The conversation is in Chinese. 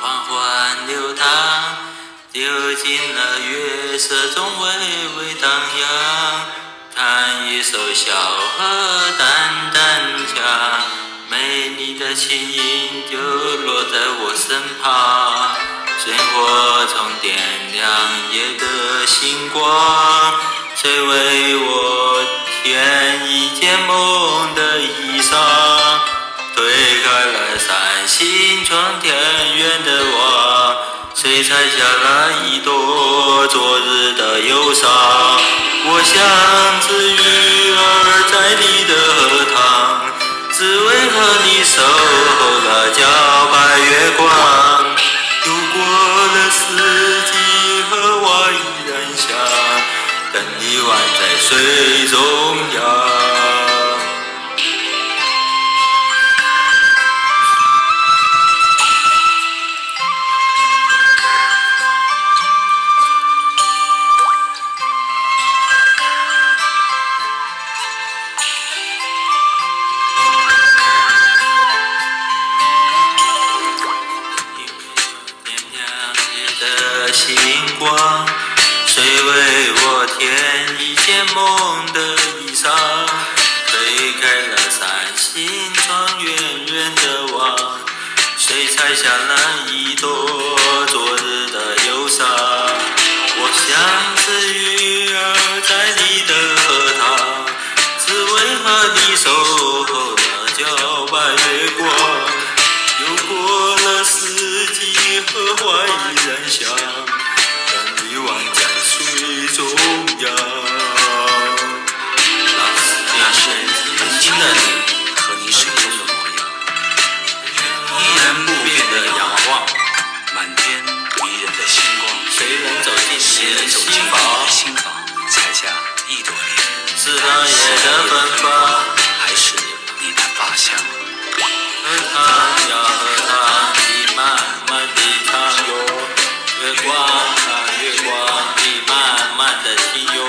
缓缓流淌，流进了月色中微微荡漾。弹一首小河淡淡讲，美丽的琴音就落在我身旁。生活中点亮夜的星光，谁为我添一件梦的衣田园的网，谁采下了一朵昨日的忧伤？我像只鱼儿在你的荷塘，只为和你守候那皎白月光。游过了四季，荷花依然香，等你宛在水中央。星光，谁为我添一件梦的衣裳？推开了三星窗远远的望，谁采下那一朵昨日的忧伤？长夜的奔跑，还是你的发香。喝汤要喝汤，你慢慢的尝。月光啊月光，你慢慢的听。